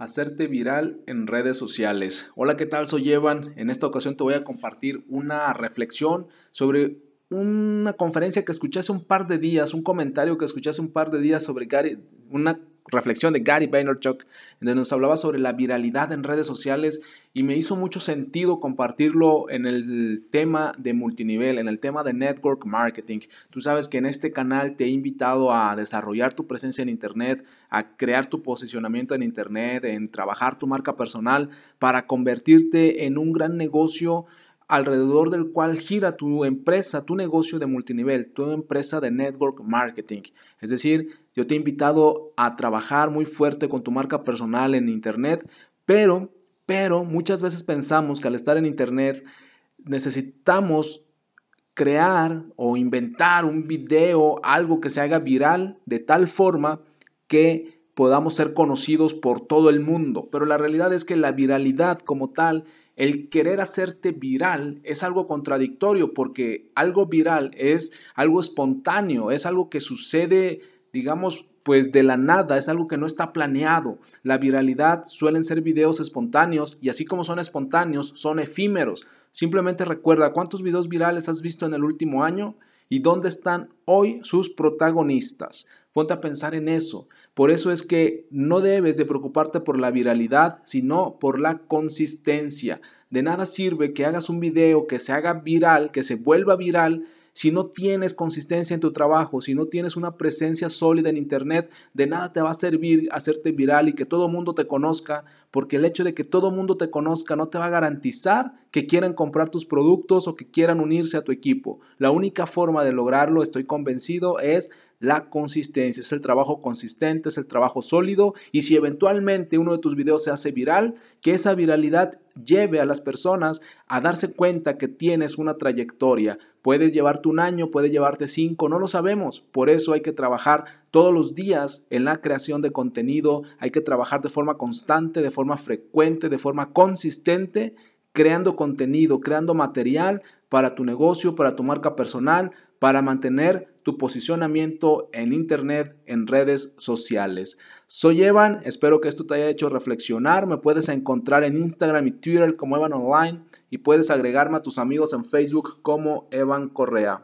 hacerte viral en redes sociales. Hola, ¿qué tal? Soy Evan. En esta ocasión te voy a compartir una reflexión sobre una conferencia que escuché hace un par de días, un comentario que escuché hace un par de días sobre Gary, una reflexión de Gary Vaynerchuk, donde nos hablaba sobre la viralidad en redes sociales y me hizo mucho sentido compartirlo en el tema de multinivel, en el tema de network marketing. Tú sabes que en este canal te he invitado a desarrollar tu presencia en Internet, a crear tu posicionamiento en Internet, en trabajar tu marca personal para convertirte en un gran negocio alrededor del cual gira tu empresa, tu negocio de multinivel, tu empresa de network marketing. Es decir, yo te he invitado a trabajar muy fuerte con tu marca personal en Internet, pero, pero muchas veces pensamos que al estar en Internet necesitamos crear o inventar un video, algo que se haga viral de tal forma que podamos ser conocidos por todo el mundo. Pero la realidad es que la viralidad como tal el querer hacerte viral es algo contradictorio porque algo viral es algo espontáneo, es algo que sucede, digamos, pues de la nada, es algo que no está planeado. La viralidad suelen ser videos espontáneos y así como son espontáneos, son efímeros. Simplemente recuerda cuántos videos virales has visto en el último año y dónde están hoy sus protagonistas. Ponte a pensar en eso. Por eso es que no debes de preocuparte por la viralidad, sino por la consistencia. De nada sirve que hagas un video que se haga viral, que se vuelva viral, si no tienes consistencia en tu trabajo, si no tienes una presencia sólida en Internet, de nada te va a servir hacerte viral y que todo el mundo te conozca, porque el hecho de que todo el mundo te conozca no te va a garantizar que quieran comprar tus productos o que quieran unirse a tu equipo. La única forma de lograrlo, estoy convencido, es la consistencia, es el trabajo consistente, es el trabajo sólido y si eventualmente uno de tus videos se hace viral, que esa viralidad lleve a las personas a darse cuenta que tienes una trayectoria. Puedes llevarte un año, puede llevarte cinco, no lo sabemos. Por eso hay que trabajar todos los días en la creación de contenido, hay que trabajar de forma constante, de forma frecuente, de forma consistente, creando contenido, creando material para tu negocio, para tu marca personal, para mantener tu posicionamiento en Internet, en redes sociales. Soy Evan, espero que esto te haya hecho reflexionar. Me puedes encontrar en Instagram y Twitter como Evan Online y puedes agregarme a tus amigos en Facebook como Evan Correa.